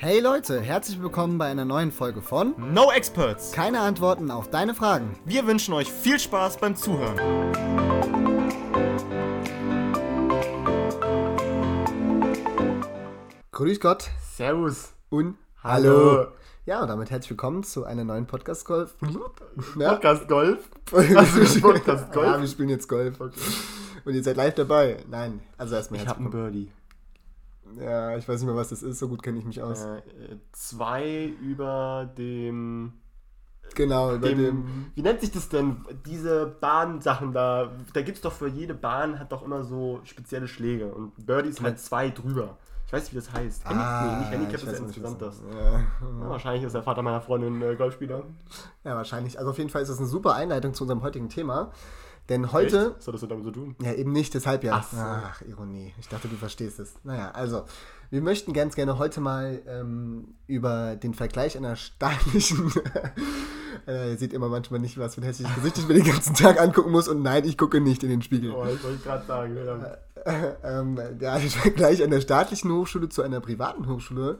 Hey Leute, herzlich willkommen bei einer neuen Folge von No Experts. Keine Antworten auf deine Fragen. Wir wünschen euch viel Spaß beim Zuhören. Grüß Gott Servus. und Hallo. Ja, und damit herzlich willkommen zu einer neuen Podcast Golf. Podcast Golf. Also, Podcast Golf? Ja, wir spielen jetzt Golf. Und ihr seid live dabei. Nein, also erstmal Ich herzlich habe einen willkommen. Birdie. Ja, ich weiß nicht mehr, was das ist, so gut kenne ich mich aus. Äh, zwei über dem, Genau, über dem, dem. Wie nennt sich das denn? Diese Bahnsachen da. Da gibt es doch für jede Bahn hat doch immer so spezielle Schläge. Und Birdie ist halt zwei drüber. Ich weiß nicht, wie das heißt. Handi nee, nicht Handicap Ah, ist insgesamt das. Ja. Ja, wahrscheinlich ist der Vater meiner Freundin äh, Golfspieler. ja, wahrscheinlich. Also auf jeden Fall ist das eine super Einleitung zu unserem heutigen Thema. Denn heute, Echt? Was hat das denn damit zu tun? Ja, eben nicht, deshalb ja. Ach so. Ach, Ironie. Ich dachte, du verstehst es. Naja, also, wir möchten ganz gerne heute mal ähm, über den Vergleich einer staatlichen. äh, ihr seht immer manchmal nicht, was für ein hässliches Gesicht ich mir den ganzen Tag angucken muss. Und nein, ich gucke nicht in den Spiegel. Oh, ich wollte gerade sagen. Ja. ähm, ja, den Vergleich einer staatlichen Hochschule zu einer privaten Hochschule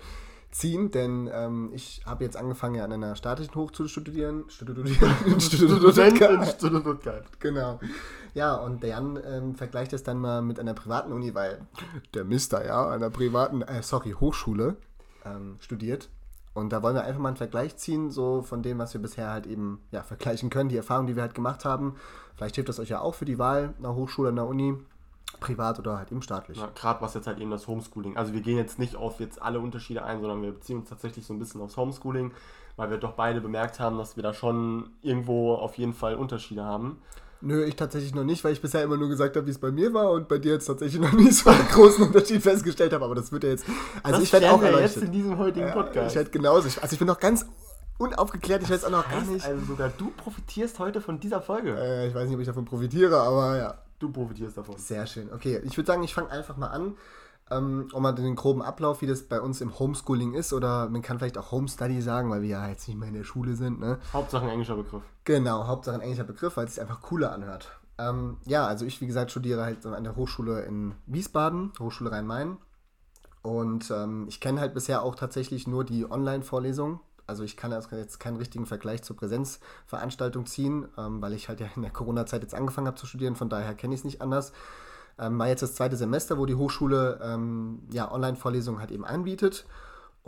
ziehen, denn ähm, ich habe jetzt angefangen, ja an einer staatlichen Hochschule zu studieren. Studieren. Stuttgart. Genau. Ja, und der Jan ähm, vergleicht es dann mal mit einer privaten Uni, weil der Mister ja einer privaten, äh, sorry, Hochschule ähm, studiert. Und da wollen wir einfach mal einen Vergleich ziehen, so von dem, was wir bisher halt eben ja, vergleichen können, die Erfahrungen, die wir halt gemacht haben. Vielleicht hilft das euch ja auch für die Wahl einer Hochschule, einer Uni, privat oder halt eben staatlich. Ja, Gerade was jetzt halt eben das Homeschooling. Also wir gehen jetzt nicht auf jetzt alle Unterschiede ein, sondern wir beziehen uns tatsächlich so ein bisschen aufs Homeschooling, weil wir doch beide bemerkt haben, dass wir da schon irgendwo auf jeden Fall Unterschiede haben. Nö, ich tatsächlich noch nicht, weil ich bisher immer nur gesagt habe, wie es bei mir war und bei dir jetzt tatsächlich noch nie so einen großen Unterschied festgestellt habe. Aber das wird ja jetzt. Also das ich werde auch wir jetzt in diesem heutigen Podcast. Ich werde genauso. Also ich bin noch ganz unaufgeklärt. Ich weiß auch noch gar heißt nicht. also sogar du profitierst heute von dieser Folge. Äh, ich weiß nicht, ob ich davon profitiere, aber ja. Du profitierst davon. Sehr schön. Okay, ich würde sagen, ich fange einfach mal an. Ähm, um mal den groben Ablauf, wie das bei uns im Homeschooling ist, oder man kann vielleicht auch Homestudy sagen, weil wir ja jetzt nicht mehr in der Schule sind. Ne? Hauptsache ein englischer Begriff. Genau, Hauptsache ein englischer Begriff, weil es sich einfach cooler anhört. Ähm, ja, also ich, wie gesagt, studiere halt an der Hochschule in Wiesbaden, Hochschule Rhein-Main. Und ähm, ich kenne halt bisher auch tatsächlich nur die Online-Vorlesung. Also ich kann jetzt keinen richtigen Vergleich zur Präsenzveranstaltung ziehen, ähm, weil ich halt ja in der Corona-Zeit jetzt angefangen habe zu studieren. Von daher kenne ich es nicht anders. Ähm, war jetzt das zweite Semester, wo die Hochschule ähm, ja, Online-Vorlesungen halt eben anbietet.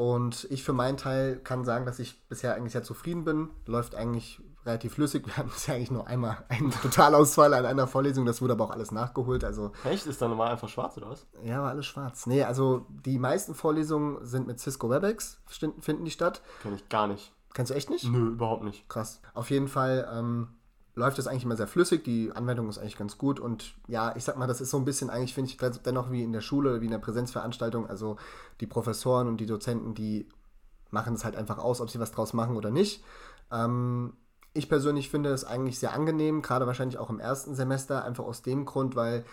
Und ich für meinen Teil kann sagen, dass ich bisher eigentlich sehr zufrieden bin. Läuft eigentlich relativ flüssig. Wir hatten bisher eigentlich nur einmal einen Totalausfall an einer Vorlesung. Das wurde aber auch alles nachgeholt. Also Echt? Ist dann normal einfach schwarz oder was? ja, war alles schwarz. Nee, also die meisten Vorlesungen sind mit Cisco WebEx, finden die statt. Kenn ich gar nicht. Kennst du echt nicht? Nö, überhaupt nicht. Krass. Auf jeden Fall ähm, läuft das eigentlich immer sehr flüssig. Die Anwendung ist eigentlich ganz gut. Und ja, ich sag mal, das ist so ein bisschen eigentlich, finde ich, dennoch wie in der Schule, wie in der Präsenzveranstaltung. Also die Professoren und die Dozenten, die machen es halt einfach aus, ob sie was draus machen oder nicht. Ähm, ich persönlich finde es eigentlich sehr angenehm, gerade wahrscheinlich auch im ersten Semester, einfach aus dem Grund, weil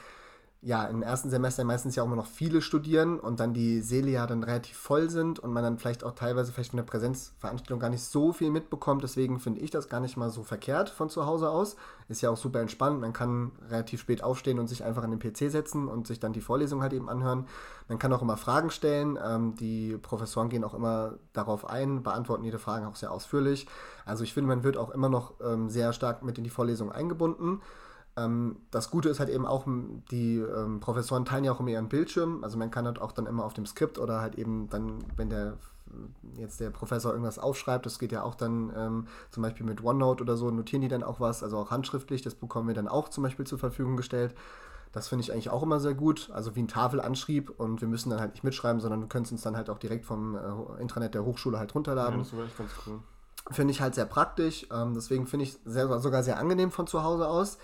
ja, im ersten Semester meistens ja auch immer noch viele studieren und dann die Säle ja dann relativ voll sind und man dann vielleicht auch teilweise vielleicht von der Präsenzveranstaltung gar nicht so viel mitbekommt. Deswegen finde ich das gar nicht mal so verkehrt von zu Hause aus. Ist ja auch super entspannt. Man kann relativ spät aufstehen und sich einfach an den PC setzen und sich dann die Vorlesung halt eben anhören. Man kann auch immer Fragen stellen. Ähm, die Professoren gehen auch immer darauf ein, beantworten jede Frage auch sehr ausführlich. Also ich finde, man wird auch immer noch ähm, sehr stark mit in die Vorlesung eingebunden. Ähm, das Gute ist halt eben auch, die ähm, Professoren teilen ja auch immer ihren Bildschirm. Also man kann halt auch dann immer auf dem Skript oder halt eben dann, wenn der jetzt der Professor irgendwas aufschreibt, das geht ja auch dann ähm, zum Beispiel mit OneNote oder so, notieren die dann auch was, also auch handschriftlich, das bekommen wir dann auch zum Beispiel zur Verfügung gestellt. Das finde ich eigentlich auch immer sehr gut, also wie ein Tafelanschrieb und wir müssen dann halt nicht mitschreiben, sondern wir können es uns dann halt auch direkt vom äh, Intranet der Hochschule halt Ja, runterladen. das war echt ganz cool. Finde ich halt sehr praktisch. Ähm, deswegen finde ich sehr, sogar sehr angenehm von zu Hause aus.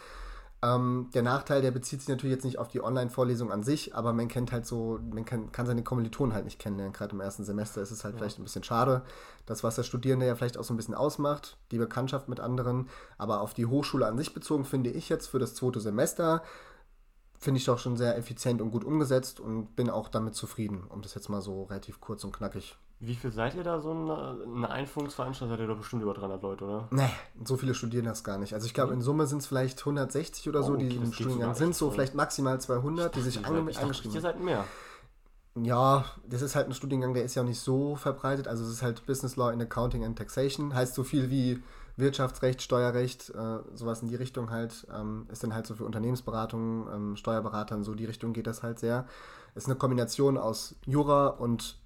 Ähm, der Nachteil, der bezieht sich natürlich jetzt nicht auf die Online-Vorlesung an sich, aber man kennt halt so, man kann, kann seine Kommilitonen halt nicht kennenlernen. Gerade im ersten Semester ist es halt vielleicht ein bisschen schade. Das, was der Studierende ja vielleicht auch so ein bisschen ausmacht, die Bekanntschaft mit anderen. Aber auf die Hochschule an sich bezogen, finde ich jetzt für das zweite Semester, finde ich doch schon sehr effizient und gut umgesetzt und bin auch damit zufrieden, um das jetzt mal so relativ kurz und knackig Wie viel seid ihr da so eine, eine Einführungsveranstaltung? Seid ihr doch bestimmt über 300 Leute, oder? Nee, so viele studieren das gar nicht. Also ich glaube, in Summe sind es vielleicht 160 oder so, Oh, die okay, das im Studiengang sind, so vielleicht maximal 200, die sich Ihr ange dachte, eingeschrieben ihr haben. seid mehr. Ja, das ist halt ein Studiengang, der ist ja auch nicht so verbreitet. Also es ist halt Business Law in Accounting and Taxation. Heißt so viel wie Wirtschaftsrecht, Steuerrecht, äh, sowas in die Richtung halt. Ähm, ist dann halt so für Unternehmensberatung, ähm, Steuerberatern, so die Richtung geht das halt sehr. Ist eine Kombination aus Jura und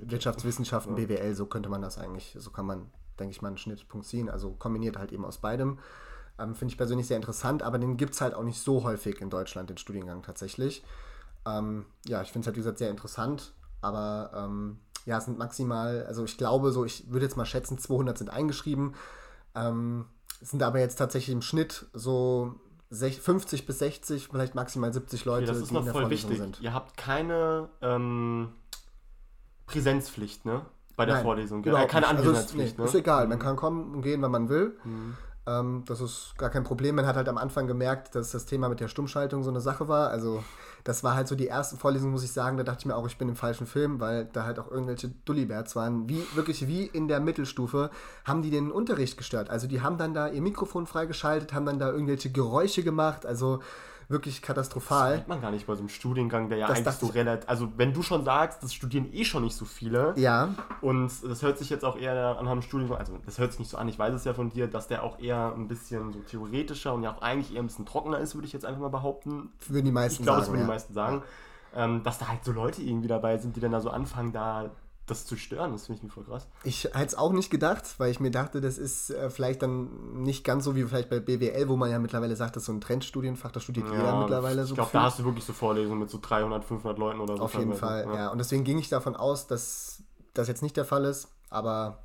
Wirtschaftswissenschaften. BWL, so könnte man das eigentlich, so kann man, denke ich mal, einen Schnittpunkt ziehen. Also kombiniert halt eben aus beidem. Ähm, Finde ich persönlich sehr interessant, aber den gibt es halt auch nicht so häufig in Deutschland, den Studiengang tatsächlich. Ähm, ja, ich finde es halt, wie gesagt, sehr interessant, aber ähm, ja, es sind maximal, also ich glaube so, ich würde jetzt mal schätzen, 200 sind eingeschrieben. Ähm, sind aber jetzt tatsächlich im Schnitt so 50 bis 60, vielleicht maximal 70 Leute, okay, das ist die noch in der voll Vorlesung wichtig. sind. Ihr habt keine ähm, Präsenzpflicht, ne? Bei der Nein, Vorlesung. Äh, keine also Anwesenheitspflicht, nee, ne? Ist egal, mhm. man kann kommen und gehen, wenn man will. Mhm. Ähm, das ist gar kein Problem. Man hat halt am Anfang gemerkt, dass das Thema mit der Stummschaltung so eine Sache war. Also das war halt so die ersten Vorlesungen, muss ich sagen, da dachte ich mir auch, ich bin im falschen Film, weil da halt auch irgendwelche Dullibärts waren. Wie, wirklich wie in der Mittelstufe haben die den Unterricht gestört. Also die haben dann da ihr Mikrofon freigeschaltet, haben dann da irgendwelche Geräusche gemacht. Also wirklich katastrophal. Das merkt man gar nicht bei so einem Studiengang, der ja das eigentlich so relativ. Also, wenn du schon sagst, das studieren eh schon nicht so viele. Ja. Und das hört sich jetzt auch eher an einem Studiengang, also das hört sich nicht so an, ich weiß es ja von dir, dass der auch eher ein bisschen so theoretischer und ja auch eigentlich eher ein bisschen trockener ist, würde ich jetzt einfach mal behaupten. Würden die meisten ich glaube, das würden ja. die meisten sagen. Ähm, dass da halt so Leute irgendwie dabei sind, die dann da so anfangen, da das zu stören. Das finde ich voll krass. Ich hätte es auch nicht gedacht, weil ich mir dachte, das ist äh, vielleicht dann nicht ganz so wie vielleicht bei BWL, wo man ja mittlerweile sagt, das ist so ein Trendstudienfach, da studiert ja, jeder mittlerweile so. Ich glaube, da hast du wirklich so Vorlesungen mit so 300, 500 Leuten oder so. Auf jeden Fall, ja. ja. Und deswegen ging ich davon aus, dass das jetzt nicht der Fall ist, aber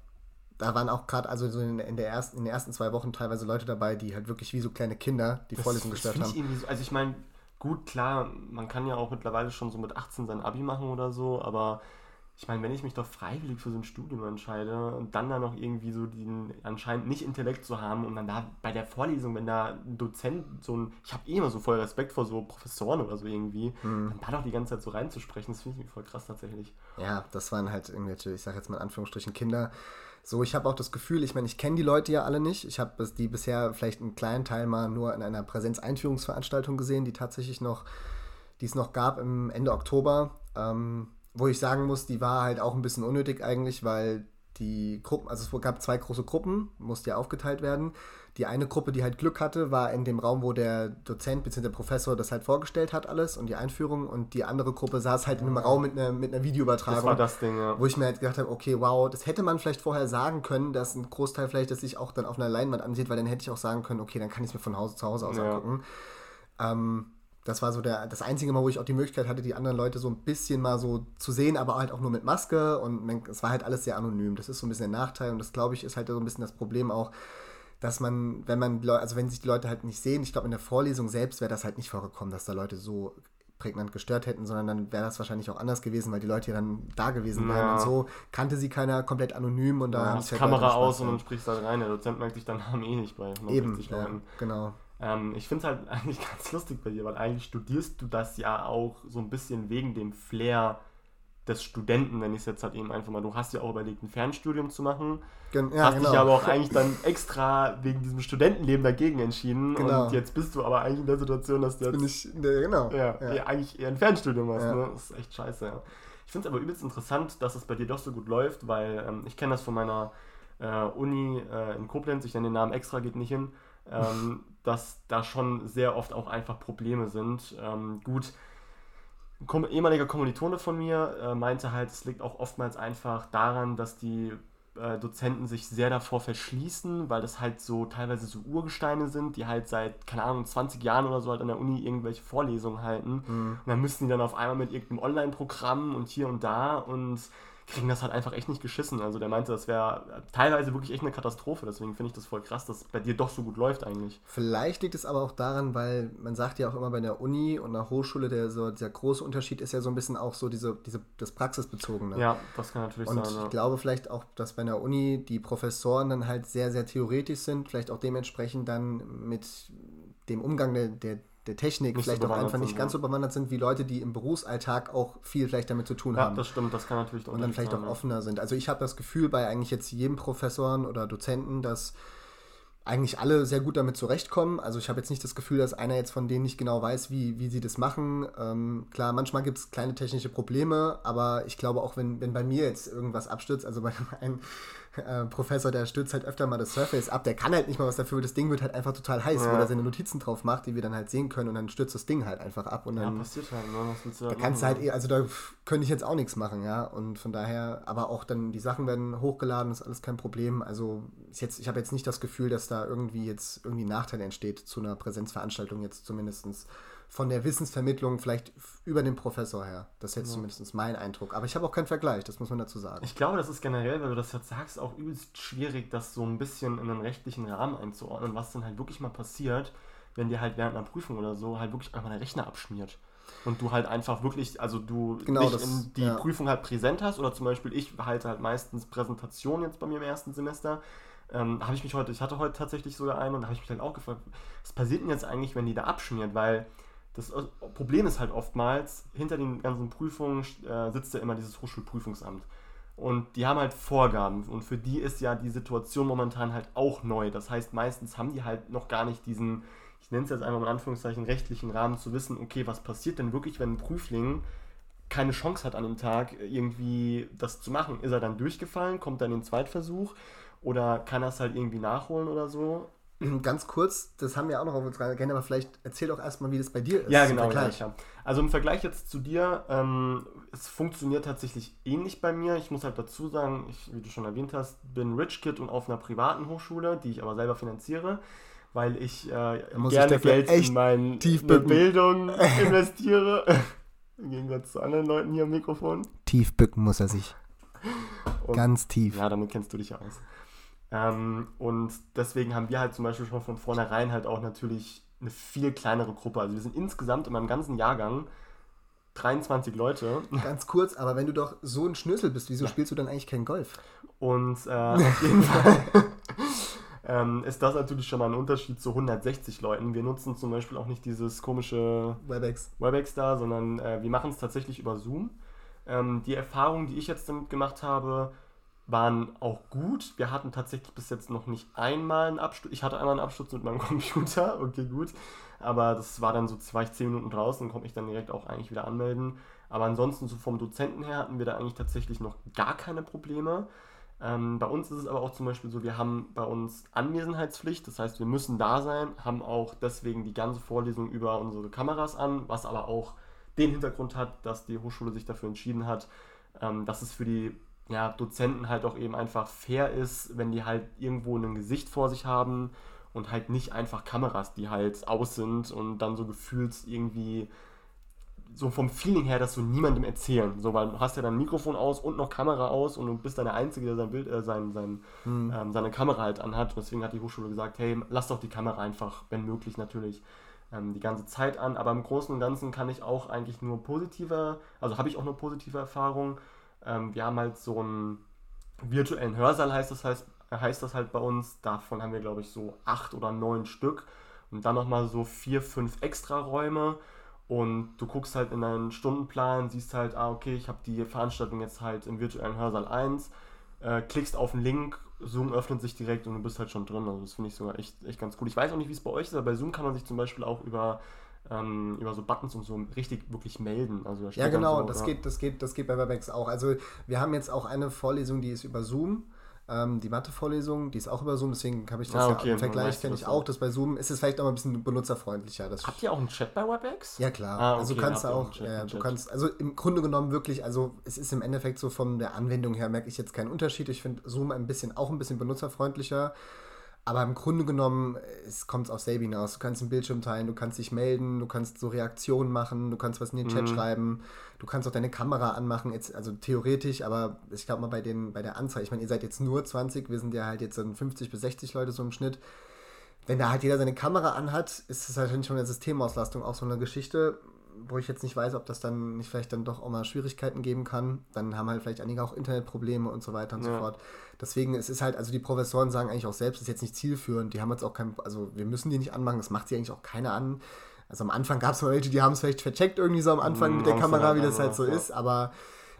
da waren auch gerade also so in, in, der ersten, in den ersten zwei Wochen teilweise Leute dabei, die halt wirklich wie so kleine Kinder die das, Vorlesung gestört haben. Ich so, also ich meine, gut, klar, man kann ja auch mittlerweile schon so mit 18 sein Abi machen oder so, aber ich meine, wenn ich mich doch freiwillig für so ein Studium entscheide und dann da noch irgendwie so den anscheinend nicht Intellekt zu haben und dann da bei der Vorlesung, wenn da ein Dozent so ein, ich habe eh immer so voll Respekt vor so Professoren oder so irgendwie, mhm. dann da doch die ganze Zeit so reinzusprechen, das finde ich voll krass tatsächlich. Ja, das waren halt irgendwelche, ich sage jetzt mal in Anführungsstrichen Kinder. So, ich habe auch das Gefühl, ich meine, ich kenne die Leute ja alle nicht. Ich habe die bisher vielleicht einen kleinen Teil mal nur in einer Präsenzeinführungsveranstaltung gesehen, die tatsächlich noch, die es noch gab im Ende Oktober. Ähm, wo ich sagen muss, die war halt auch ein bisschen unnötig eigentlich, weil die Gruppen, also es gab zwei große Gruppen, musste ja aufgeteilt werden. Die eine Gruppe, die halt Glück hatte, war in dem Raum, wo der Dozent bzw. der Professor das halt vorgestellt hat, alles und die Einführung. Und die andere Gruppe saß halt in einem Raum mit einer, mit einer Videoübertragung. Das war das Ding, ja. Wo ich mir halt gedacht habe, okay, wow, das hätte man vielleicht vorher sagen können, dass ein Großteil vielleicht das sich auch dann auf einer Leinwand ansieht, weil dann hätte ich auch sagen können, okay, dann kann ich es mir von Hause zu Hause aus ja. angucken. Ähm, das war so der, das einzige Mal, wo ich auch die Möglichkeit hatte, die anderen Leute so ein bisschen mal so zu sehen, aber halt auch nur mit Maske und es war halt alles sehr anonym. Das ist so ein bisschen der Nachteil und das, glaube ich, ist halt so ein bisschen das Problem auch, dass man, wenn man, also wenn sich die Leute halt nicht sehen, ich glaube, in der Vorlesung selbst wäre das halt nicht vorgekommen, dass da Leute so prägnant gestört hätten, sondern dann wäre das wahrscheinlich auch anders gewesen, weil die Leute ja dann da gewesen wären ja. und so kannte sie keiner komplett anonym und da ja, haben sie halt Kamera aus und dann sprichst du da rein. Der Dozent merkt sich dann eh nicht bei Eben, ja, genau. Ähm, ich finde es halt eigentlich ganz lustig bei dir, weil eigentlich studierst du das ja auch so ein bisschen wegen dem Flair des Studenten, wenn ich es jetzt halt eben einfach mal, du hast ja auch überlegt, ein Fernstudium zu machen, Gen ja, hast genau. dich aber auch eigentlich dann extra wegen diesem Studentenleben dagegen entschieden genau. und jetzt bist du aber eigentlich in der Situation, dass du jetzt, ich, genau. ja, ja. eigentlich eher ein Fernstudium hast, ne? das ist echt scheiße, ja. Ich finde es aber übelst interessant, dass es bei dir doch so gut läuft, weil ähm, ich kenne das von meiner äh, Uni äh, in Koblenz, ich nenne den Namen extra, geht nicht hin, ähm, dass da schon sehr oft auch einfach Probleme sind. Ähm, gut, ein ehemaliger Kommilitone von mir äh, meinte halt, es liegt auch oftmals einfach daran, dass die äh, Dozenten sich sehr davor verschließen, weil das halt so teilweise so Urgesteine sind, die halt seit, keine Ahnung, 20 Jahren oder so halt an der Uni irgendwelche Vorlesungen halten. Mhm. Und dann müssen die dann auf einmal mit irgendeinem Online-Programm und hier und da und kriegen das halt einfach echt nicht geschissen. Also der meinte, das wäre teilweise wirklich echt eine Katastrophe. Deswegen finde ich das voll krass, dass bei dir doch so gut läuft eigentlich. Vielleicht liegt es aber auch daran, weil man sagt ja auch immer bei der Uni und der Hochschule, der so dieser große Unterschied ist ja so ein bisschen auch so diese, diese das Praxisbezogene. Ja, das kann natürlich und sein. Und ich glaube vielleicht auch, dass bei der Uni die Professoren dann halt sehr, sehr theoretisch sind, vielleicht auch dementsprechend dann mit dem Umgang der, der der Technik nicht vielleicht so auch einfach nicht sind, ganz so bewandert sind wie Leute, die im Berufsalltag auch viel vielleicht damit zu tun ja, haben. Ja, das stimmt, das kann natürlich Und dann vielleicht sein, auch offener sind. Also ich habe das Gefühl bei eigentlich jetzt jedem Professoren oder Dozenten, dass eigentlich alle sehr gut damit zurechtkommen. Also ich habe jetzt nicht das Gefühl, dass einer jetzt von denen nicht genau weiß, wie, wie sie das machen. Ähm, klar, manchmal gibt es kleine technische Probleme, aber ich glaube auch, wenn, wenn bei mir jetzt irgendwas abstürzt, also bei einem äh, Professor, der stürzt halt öfter mal das Surface ab, der kann halt nicht mal was dafür, das Ding wird halt einfach total heiß, ja. wo er seine Notizen drauf macht, die wir dann halt sehen können und dann stürzt das Ding halt einfach ab und dann ja, passiert halt, ne? Was willst du da kannst du halt, eh, also da könnte ich jetzt auch nichts machen, ja, und von daher, aber auch dann die Sachen werden hochgeladen, ist alles kein Problem, also ist jetzt, ich habe jetzt nicht das Gefühl, dass da irgendwie jetzt irgendwie ein Nachteil entsteht zu einer Präsenzveranstaltung jetzt zumindestens von der Wissensvermittlung vielleicht über den Professor her. Das ist jetzt ja. zumindest mein Eindruck. Aber ich habe auch keinen Vergleich, das muss man dazu sagen. Ich glaube, das ist generell, weil du das jetzt sagst, auch übelst schwierig, das so ein bisschen in einen rechtlichen Rahmen einzuordnen, was dann halt wirklich mal passiert, wenn dir halt während einer Prüfung oder so halt wirklich einfach der Rechner abschmiert. Und du halt einfach wirklich, also du genau, nicht das, die ja. Prüfung halt präsent hast oder zum Beispiel ich halte halt meistens Präsentationen jetzt bei mir im ersten Semester. Ähm, habe ich mich heute, ich hatte heute tatsächlich sogar eine und da habe ich mich dann auch gefragt, was passiert denn jetzt eigentlich, wenn die da abschmiert? Weil das Problem ist halt oftmals, hinter den ganzen Prüfungen äh, sitzt ja immer dieses Hochschulprüfungsamt. Und die haben halt Vorgaben und für die ist ja die Situation momentan halt auch neu. Das heißt, meistens haben die halt noch gar nicht diesen, ich nenne es jetzt einfach mal in Anführungszeichen, rechtlichen Rahmen zu wissen, okay, was passiert denn wirklich, wenn ein Prüfling keine Chance hat an dem Tag irgendwie das zu machen. Ist er dann durchgefallen, kommt dann in den Zweitversuch oder kann er es halt irgendwie nachholen oder so? Ganz kurz, das haben wir auch noch auf unserer Agenda, aber vielleicht erzähl doch erstmal, wie das bei dir ist. Ja, genau. Ja, ja. Also im Vergleich jetzt zu dir, ähm, es funktioniert tatsächlich ähnlich bei mir. Ich muss halt dazu sagen, ich, wie du schon erwähnt hast, bin Rich Kid und auf einer privaten Hochschule, die ich aber selber finanziere, weil ich äh, gerne ich Geld in meine Bildung investiere. Im Gegensatz zu anderen Leuten hier am Mikrofon. Tief bücken muss er sich. Und, Ganz tief. Ja, damit kennst du dich ja aus. Ähm, und deswegen haben wir halt zum Beispiel schon von vornherein halt auch natürlich eine viel kleinere Gruppe. Also wir sind insgesamt in meinem ganzen Jahrgang 23 Leute. Ganz kurz, aber wenn du doch so ein Schnösel bist, wieso ja. spielst du dann eigentlich kein Golf? Und äh, auf jeden Fall ähm, ist das natürlich schon mal ein Unterschied zu 160 Leuten. Wir nutzen zum Beispiel auch nicht dieses komische WebEx, WebEx da, sondern äh, wir machen es tatsächlich über Zoom. Ähm, die Erfahrung, die ich jetzt damit gemacht habe, waren auch gut. Wir hatten tatsächlich bis jetzt noch nicht einmal einen Absturz. Ich hatte einmal einen Absturz mit meinem Computer, okay, gut. Aber das war dann so, ich 10 Minuten draußen konnte mich dann direkt auch eigentlich wieder anmelden. Aber ansonsten, so vom Dozenten her, hatten wir da eigentlich tatsächlich noch gar keine Probleme. Ähm, bei uns ist es aber auch zum Beispiel so, wir haben bei uns Anwesenheitspflicht, das heißt, wir müssen da sein, haben auch deswegen die ganze Vorlesung über unsere Kameras an, was aber auch den Hintergrund hat, dass die Hochschule sich dafür entschieden hat, ähm, dass es für die ja, Dozenten halt auch eben einfach fair ist, wenn die halt irgendwo ein Gesicht vor sich haben und halt nicht einfach Kameras, die halt aus sind und dann so gefühlt irgendwie so vom Feeling her, dass du niemandem erzählen. So, weil du hast ja dein Mikrofon aus und noch Kamera aus und du bist dann der Einzige, der sein Bild, äh, sein, sein, hm. ähm, seine Kamera halt anhat. Und deswegen hat die Hochschule gesagt, hey, lass doch die Kamera einfach, wenn möglich natürlich, ähm, die ganze Zeit an. Aber im Großen und Ganzen kann ich auch eigentlich nur positive, also habe ich auch nur positive Erfahrungen. Ähm, wir haben halt so einen virtuellen Hörsaal, heißt das, heißt, heißt das halt bei uns. Davon haben wir, glaube ich, so acht oder neun Stück. Und dann nochmal so vier, fünf extra Räume. Und du guckst halt in deinen Stundenplan, siehst halt, ah, okay, ich habe die Veranstaltung jetzt halt im virtuellen Hörsaal 1, äh, klickst auf den Link, Zoom öffnet sich direkt und du bist halt schon drin. Also das finde ich sogar echt, echt ganz cool. Ich weiß auch nicht, wie es bei euch ist, aber bei Zoom kann man sich zum Beispiel auch über ähm, über so Buttons und so richtig wirklich melden. Also ja, genau, so, das, ja. Geht, das, geht, das geht bei Webex auch. Also wir haben jetzt auch eine Vorlesung, die ist über Zoom. Ähm, die Mathe-Vorlesung, die ist auch über Zoom, deswegen habe ich das ah, okay. ja im Vergleich, kenne ich auch, das bei Zoom ist es vielleicht auch mal ein bisschen benutzerfreundlicher. Habt ihr auch einen Chat bei WebEx? Ja, klar. Ah, okay. Also kannst du auch, Chat, ja, du kannst, also im Grunde genommen wirklich, also es ist im Endeffekt so von der Anwendung her, merke ich jetzt keinen Unterschied. Ich finde Zoom ein bisschen, auch ein bisschen benutzerfreundlicher. Aber im Grunde genommen, es kommt auf selbe hinaus. Du kannst einen Bildschirm teilen, du kannst dich melden, du kannst so Reaktionen machen, du kannst was in den Chat mhm. schreiben, du kannst auch deine Kamera anmachen, jetzt, also theoretisch, aber ich glaube mal bei, den, bei der Anzahl, ich meine, ihr seid jetzt nur 20, wir sind ja halt jetzt so 50 bis 60 Leute so im Schnitt. Wenn da halt jeder seine Kamera anhat, ist es halt schon eine Systemauslastung auch so eine Geschichte wo ich jetzt nicht weiß, ob das dann nicht vielleicht dann doch auch mal Schwierigkeiten geben kann. Dann haben halt vielleicht einige auch Internetprobleme und so weiter und ja. so fort. Deswegen es ist halt, also die Professoren sagen eigentlich auch selbst, ist jetzt nicht zielführend. Die haben jetzt auch kein, also wir müssen die nicht anmachen, das macht sie eigentlich auch keiner an. Also am Anfang gab es mal welche, die haben es vielleicht vercheckt irgendwie so am Anfang mhm, mit der Kamera, wie das halt so ja. ist, aber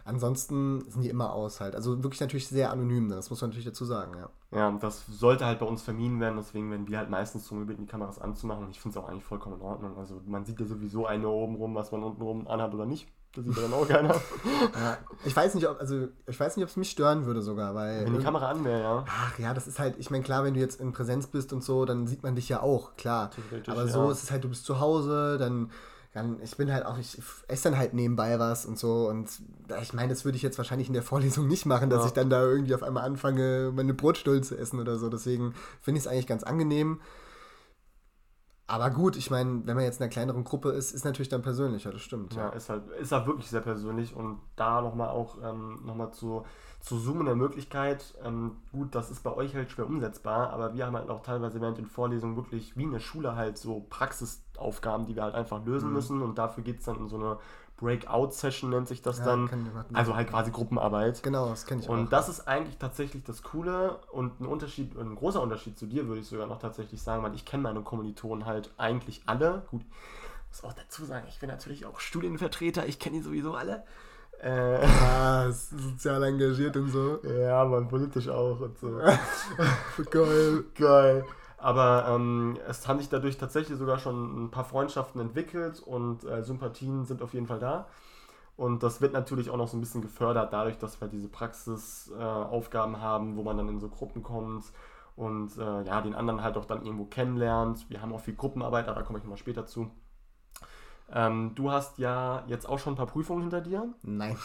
ansonsten sind die immer aus halt. Also wirklich natürlich sehr anonym, das muss man natürlich dazu sagen, ja. Ja, das sollte halt bei uns vermieden werden, deswegen werden wir halt meistens drum gebeten, die Kameras anzumachen. Und ich finde es auch eigentlich vollkommen in Ordnung. Also man sieht ja sowieso eine oben rum, was man unten rum anhat oder nicht. Das sieht ja dann auch keiner. ja. Ich weiß nicht, ob, also ich weiß nicht, ob es mich stören würde sogar, weil. Wenn die Kamera an wäre, ja. Ach ja, das ist halt, ich meine, klar, wenn du jetzt in Präsenz bist und so, dann sieht man dich ja auch, klar. Aber so ja. ist es halt, du bist zu Hause, dann dann, ich bin halt auch, ich esse dann halt nebenbei was und so. Und ich meine, das würde ich jetzt wahrscheinlich in der Vorlesung nicht machen, dass ja. ich dann da irgendwie auf einmal anfange, meine Brotstullen zu essen oder so. Deswegen finde ich es eigentlich ganz angenehm. Aber gut, ich meine, wenn man jetzt in einer kleineren Gruppe ist, ist natürlich dann persönlicher, das stimmt. Ja, ja. ist halt, ist halt wirklich sehr persönlich und da nochmal auch ähm, nochmal zu, zu zoomen der Möglichkeit, ähm, gut, das ist bei euch halt schwer umsetzbar, aber wir haben halt auch teilweise während den Vorlesungen wirklich wie in der Schule halt so Praxisaufgaben, die wir halt einfach lösen mhm. müssen und dafür geht es dann in so eine Breakout-Session nennt sich das ja, dann. Also halt quasi Gruppenarbeit. Genau, das kenne ich Und auch. das ist eigentlich tatsächlich das Coole und ein Unterschied, ein großer Unterschied zu dir, würde ich sogar noch tatsächlich sagen, weil ich kenne meine Kommilitonen halt eigentlich alle. Gut, muss auch dazu sagen, ich bin natürlich auch Studienvertreter, ich kenne die sowieso alle. Äh, ah, sozial engagiert und so. Ja, man, politisch auch und so. Geil. Geil. Aber ähm, es haben sich dadurch tatsächlich sogar schon ein paar Freundschaften entwickelt und äh, Sympathien sind auf jeden Fall da. Und das wird natürlich auch noch so ein bisschen gefördert dadurch, dass wir diese Praxisaufgaben äh, haben, wo man dann in so Gruppen kommt und äh, ja, den anderen halt auch dann irgendwo kennenlernt. Wir haben auch viel Gruppenarbeit, aber da komme ich nochmal später zu. Ähm, du hast ja jetzt auch schon ein paar Prüfungen hinter dir. Nein.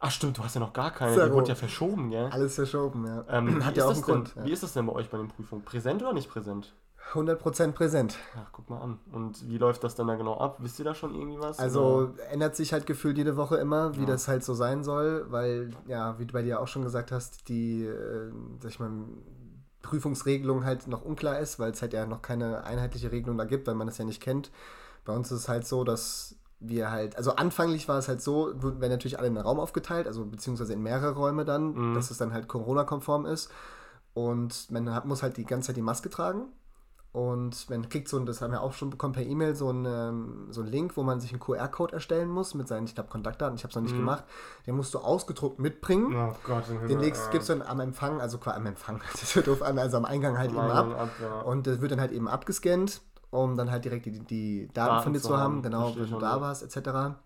Ach stimmt, du hast ja noch gar keine. Die wurde ja verschoben, gell? Alles verschoben, ja. Ähm, Hat ja auch einen Grund. Ja. Wie ist das denn bei euch bei den Prüfungen? Präsent oder nicht präsent? 100% präsent. Ach, guck mal an. Und wie läuft das dann da genau ab? Wisst ihr da schon irgendwie was? Also oder? ändert sich halt gefühlt jede Woche immer, wie ja. das halt so sein soll, weil, ja, wie du bei dir auch schon gesagt hast, die, äh, sag ich mal, Prüfungsregelung halt noch unklar ist, weil es halt ja noch keine einheitliche Regelung da gibt, weil man das ja nicht kennt. Bei uns ist es halt so, dass wir halt, also anfanglich war es halt so, werden natürlich alle in einen Raum aufgeteilt, also beziehungsweise in mehrere Räume dann, mhm. dass es dann halt Corona-konform ist. Und man hat, muss halt die ganze Zeit die Maske tragen. Und man kriegt so, das haben wir auch schon bekommen per E-Mail, so einen, ähm, so einen Link, wo man sich einen QR-Code erstellen muss mit seinen, ich glaube, Kontaktdaten. Ich habe es noch nicht mhm. gemacht. Den musst du ausgedruckt mitbringen. Oh Gott, den legst, ja. gibst du dann am Empfang, also am Empfang, das wird doof an, also am Eingang halt am eben ab. ab ja. Und das wird dann halt eben abgescannt um dann halt direkt die, die Daten, Daten von dir zu haben, haben genau, wenn du da warst, etc.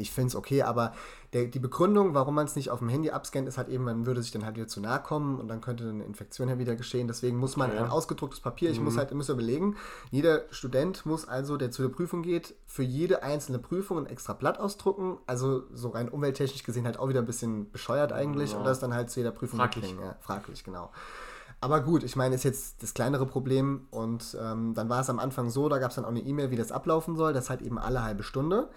Ich finde es okay, aber der, die Begründung, warum man es nicht auf dem Handy abscannt, ist halt eben, man würde sich dann halt wieder zu nahe kommen und dann könnte eine Infektion ja wieder geschehen. Deswegen muss man okay. ein ausgedrucktes Papier, ich mhm. muss halt, muss überlegen, jeder Student muss also, der zu der Prüfung geht, für jede einzelne Prüfung ein extra Blatt ausdrucken. Also so rein umwelttechnisch gesehen halt auch wieder ein bisschen bescheuert eigentlich ja. und das dann halt zu jeder Prüfung fraglich. Ja, fraglich, genau. Aber gut, ich meine, ist jetzt das kleinere Problem. Und ähm, dann war es am Anfang so, da gab es dann auch eine E-Mail, wie das ablaufen soll. Das halt eben alle halbe Stunde.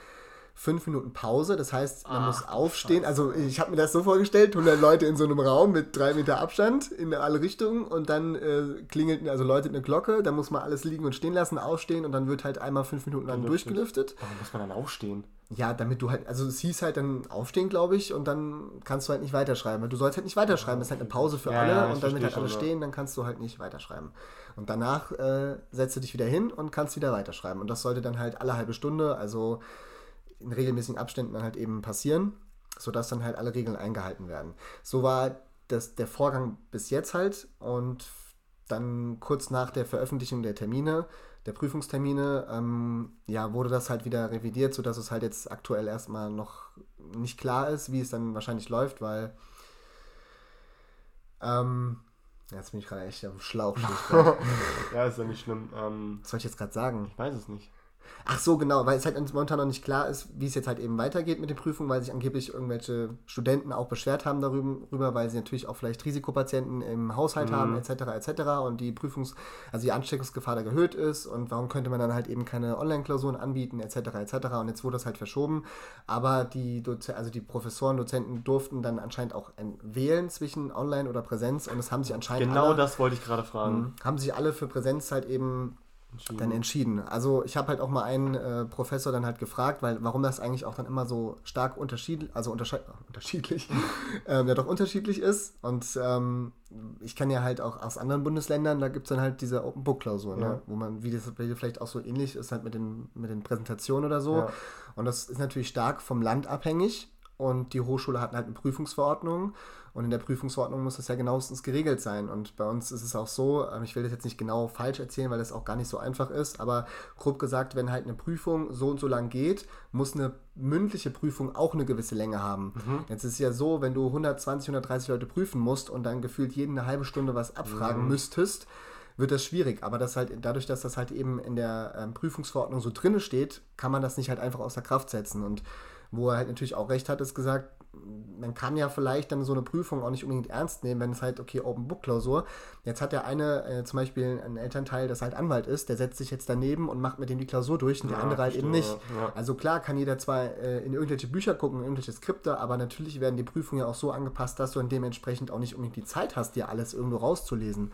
Fünf Minuten Pause, das heißt, man Ach, muss aufstehen. Scheiße. Also ich habe mir das so vorgestellt, 100 Leute in so einem Raum mit drei Meter Abstand in alle Richtungen und dann äh, klingelt, also läutet eine Glocke, dann muss man alles liegen und stehen lassen, aufstehen und dann wird halt einmal fünf Minuten lang durchgelüftet. Warum muss man dann aufstehen? Ja, damit du halt, also es hieß halt dann aufstehen, glaube ich, und dann kannst du halt nicht weiterschreiben. Du sollst halt nicht weiterschreiben, das ist halt eine Pause für ja, alle ja, und damit halt alle stehen, dann kannst du halt nicht weiterschreiben. Und danach äh, setzt du dich wieder hin und kannst wieder weiterschreiben. Und das sollte dann halt alle halbe Stunde, also in regelmäßigen Abständen dann halt eben passieren, sodass dann halt alle Regeln eingehalten werden. So war das, der Vorgang bis jetzt halt und dann kurz nach der Veröffentlichung der Termine der Prüfungstermine, ähm, ja, wurde das halt wieder revidiert, sodass es halt jetzt aktuell erstmal noch nicht klar ist, wie es dann wahrscheinlich läuft, weil ähm, jetzt bin ich gerade echt am Schlauch. ja, ist ja nicht schlimm. Ähm, Was soll ich jetzt gerade sagen? Ich weiß es nicht. Ach so, genau, weil es halt momentan noch nicht klar ist, wie es jetzt halt eben weitergeht mit den Prüfungen, weil sich angeblich irgendwelche Studenten auch beschwert haben darüber, weil sie natürlich auch vielleicht Risikopatienten im Haushalt mhm. haben, etc., etc. und die Prüfungs-, also die Ansteckungsgefahr da erhöht ist und warum könnte man dann halt eben keine Online-Klausuren anbieten, etc., etc. Und jetzt wurde das halt verschoben, aber die, Doze also die Professoren, Dozenten durften dann anscheinend auch wählen zwischen Online oder Präsenz und es haben sich anscheinend Genau alle, das wollte ich gerade fragen. Mh, haben sich alle für Präsenz halt eben entschieden. dann entschieden. Also ich habe halt auch mal einen äh, Professor dann halt gefragt, weil warum das eigentlich auch dann immer so stark unterschiedlich, also untersche unterschiedlich, ähm, ja doch unterschiedlich ist. Und ähm, ich kann ja halt auch aus anderen Bundesländern, da gibt es dann halt diese Open Book Klausur, ne? ja. ne? wo man, wie das vielleicht auch so ähnlich ist, halt mit den, mit den Präsentationen oder so. Ja. Und das ist natürlich stark vom Land abhängig. und die Hochschule hat halt eine Prüfungsverordnung und in der Prüfungsverordnung muss das ja genauestens geregelt sein. Und bei uns ist es auch so, ähm, ich will das jetzt nicht genau falsch erzählen, weil das auch gar nicht so einfach ist, aber grob gesagt, wenn halt eine Prüfung so und so lang geht, muss eine mündliche Prüfung auch eine gewisse Länge haben. Mhm. Jetzt ist es ja so, wenn du 120, 130 Leute prüfen musst und dann gefühlt jede halbe Stunde was abfragen mhm. müsstest, wird das schwierig. Aber das halt, dadurch, dass das halt eben in der ähm, Prüfungsverordnung so drinne steht, kann man das nicht halt einfach außer Kraft setzen. Und wo er halt natürlich auch recht hat, ist gesagt, man kann ja vielleicht dann so eine Prüfung auch nicht unbedingt ernst nehmen, wenn es halt, okay, Open Book Klausur. Jetzt hat der eine äh, zum Beispiel ein Elternteil, das halt Anwalt ist, der setzt sich jetzt daneben und macht mit dem die Klausur durch und ja, der andere halt eben nicht. Ja. Also klar kann jeder zwar äh, in irgendwelche Bücher gucken, in irgendwelche Skripte, aber natürlich werden die Prüfungen ja auch so angepasst, dass du dann dementsprechend auch nicht unbedingt die Zeit hast, dir alles irgendwo rauszulesen.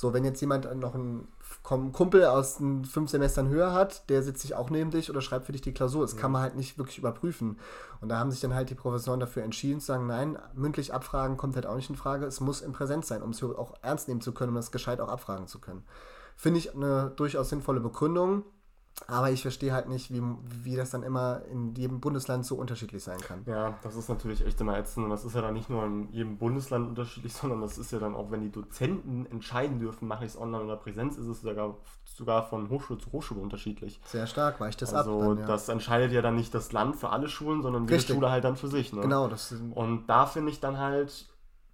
So, wenn jetzt jemand noch einen Kumpel aus fünf Semestern höher hat, der sitzt sich auch neben dich oder schreibt für dich die Klausur. Das ja. kann man halt nicht wirklich überprüfen. Und da haben sich dann halt die Professoren dafür entschieden, zu sagen, nein, mündlich abfragen kommt halt auch nicht in Frage. Es muss im Präsenz sein, um es auch ernst nehmen zu können, um das gescheit auch abfragen zu können. Finde ich eine durchaus sinnvolle Begründung. Aber ich verstehe halt nicht, wie, wie das dann immer in jedem Bundesland so unterschiedlich sein kann. Ja, das ist natürlich echt immer ätzend. Und das ist ja dann nicht nur in jedem Bundesland unterschiedlich, sondern das ist ja dann auch, wenn die Dozenten entscheiden dürfen, mache ich es online oder Präsenz, ist es sogar, sogar von Hochschule zu Hochschule unterschiedlich. Sehr stark, weicht das also, ab. Also das entscheidet ja dann nicht das Land für alle Schulen, sondern jede Richtig. Schule halt dann für sich. Ne? Genau. Das und da finde ich dann halt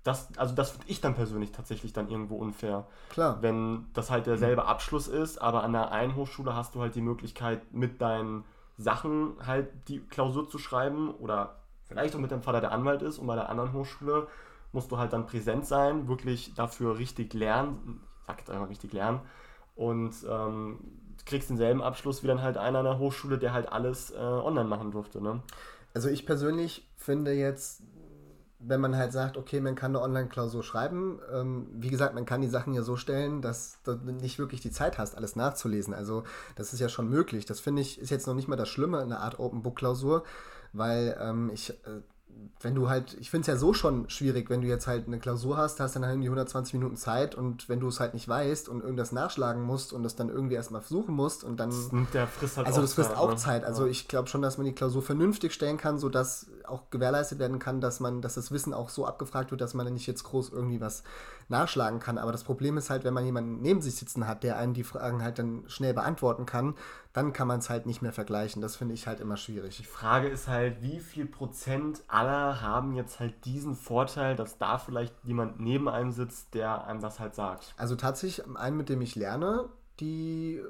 das, also das finde ich dann persönlich tatsächlich dann irgendwo unfair. Klar. Wenn das halt derselbe Abschluss ist, aber an der einen Hochschule hast du halt die Möglichkeit, mit deinen Sachen halt die Klausur zu schreiben oder vielleicht auch mit dem Vater der Anwalt ist und bei der anderen Hochschule musst du halt dann präsent sein, wirklich dafür richtig lernen, ich sag jetzt einfach richtig lernen und ähm, kriegst denselben Abschluss wie dann halt einer an der Hochschule, der halt alles äh, online machen durfte. Ne? Also ich persönlich finde jetzt wenn man halt sagt, okay, man kann eine Online-Klausur schreiben, ähm, wie gesagt, man kann die Sachen ja so stellen, dass du nicht wirklich die Zeit hast, alles nachzulesen. Also das ist ja schon möglich. Das finde ich, ist jetzt noch nicht mal das Schlimme, eine Art Open-Book-Klausur, weil ähm, ich äh, wenn du halt, ich finde es ja so schon schwierig, wenn du jetzt halt eine Klausur hast, hast dann halt irgendwie 120 Minuten Zeit und wenn du es halt nicht weißt und irgendwas nachschlagen musst und das dann irgendwie erstmal versuchen musst und dann. Der frisst halt also das frisst Zeit, auch ne? Zeit. Also ja. ich glaube schon, dass man die Klausur vernünftig stellen kann, sodass auch gewährleistet werden kann, dass man, dass das Wissen auch so abgefragt wird, dass man nicht jetzt groß irgendwie was nachschlagen kann. Aber das Problem ist halt, wenn man jemanden neben sich sitzen hat, der einen die Fragen halt dann schnell beantworten kann, dann kann man es halt nicht mehr vergleichen. Das finde ich halt immer schwierig. Die Frage ist halt, wie viel Prozent aller haben jetzt halt diesen Vorteil, dass da vielleicht jemand neben einem sitzt, der einem das halt sagt? Also tatsächlich, einen, mit dem ich lerne, die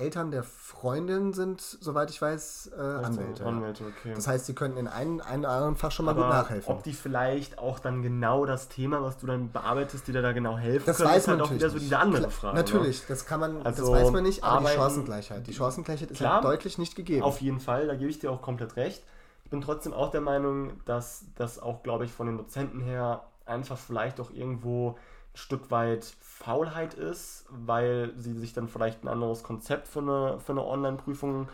Eltern der Freundin sind, soweit ich weiß, äh, Anwälte. Anwälte okay. Das heißt, sie können in einem, einem anderen Fach schon mal Aber gut nachhelfen. Ob die vielleicht auch dann genau das Thema, was du dann bearbeitest, dir da genau helfen das können, weiß man ist halt auch wieder so diese andere Frage. Natürlich, ne? das kann man, also das weiß man nicht, aber die Chancengleichheit. Die Chancengleichheit ist klar, halt deutlich nicht gegeben. Auf jeden Fall, da gebe ich dir auch komplett recht. Ich bin trotzdem auch der Meinung, dass das auch, glaube ich, von den Dozenten her einfach vielleicht auch irgendwo Stück weit Faulheit ist, weil sie sich dann vielleicht ein anderes Konzept für eine, für eine Online-Prüfung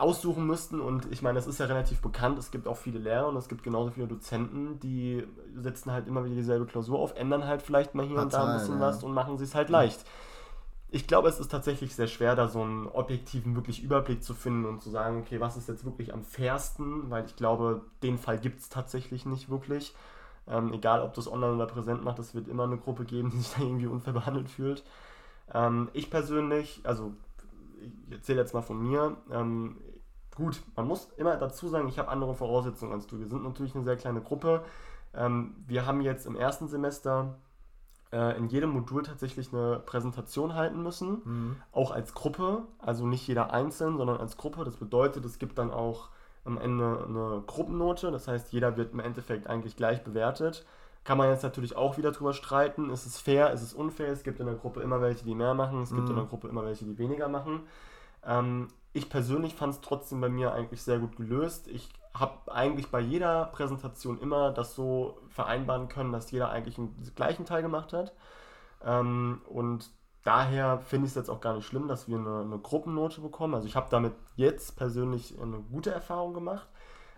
aussuchen müssten. Und ich meine, das ist ja relativ bekannt. Es gibt auch viele Lehrer und es gibt genauso viele Dozenten, die setzen halt immer wieder dieselbe Klausur auf, ändern halt vielleicht mal hier Hat und da ein bisschen ja. was und machen sie es halt leicht. Ich glaube, es ist tatsächlich sehr schwer, da so einen objektiven wirklich Überblick zu finden und zu sagen, okay, was ist jetzt wirklich am fairsten, weil ich glaube, den Fall gibt es tatsächlich nicht wirklich. Ähm, egal, ob du es online oder präsent machst, es wird immer eine Gruppe geben, die sich da irgendwie unfair behandelt fühlt. Ähm, ich persönlich, also ich erzähle jetzt mal von mir, ähm, gut, man muss immer dazu sagen, ich habe andere Voraussetzungen als du. Wir sind natürlich eine sehr kleine Gruppe. Ähm, wir haben jetzt im ersten Semester äh, in jedem Modul tatsächlich eine Präsentation halten müssen, mhm. auch als Gruppe, also nicht jeder einzeln, sondern als Gruppe. Das bedeutet, es gibt dann auch am Ende eine Gruppennote. Das heißt, jeder wird im Endeffekt eigentlich gleich bewertet. Kann man jetzt natürlich auch wieder drüber streiten. Ist es fair, ist es unfair? Es gibt in der Gruppe immer welche, die mehr machen. Es gibt mhm. in der Gruppe immer welche, die weniger machen. Ähm, ich persönlich fand es trotzdem bei mir eigentlich sehr gut gelöst. Ich habe eigentlich bei jeder Präsentation immer das so vereinbaren können, dass jeder eigentlich einen gleichen Teil gemacht hat. Ähm, und daher finde ich es jetzt auch gar nicht schlimm, dass wir eine, eine Gruppennote bekommen. Also ich habe damit jetzt persönlich eine gute Erfahrung gemacht.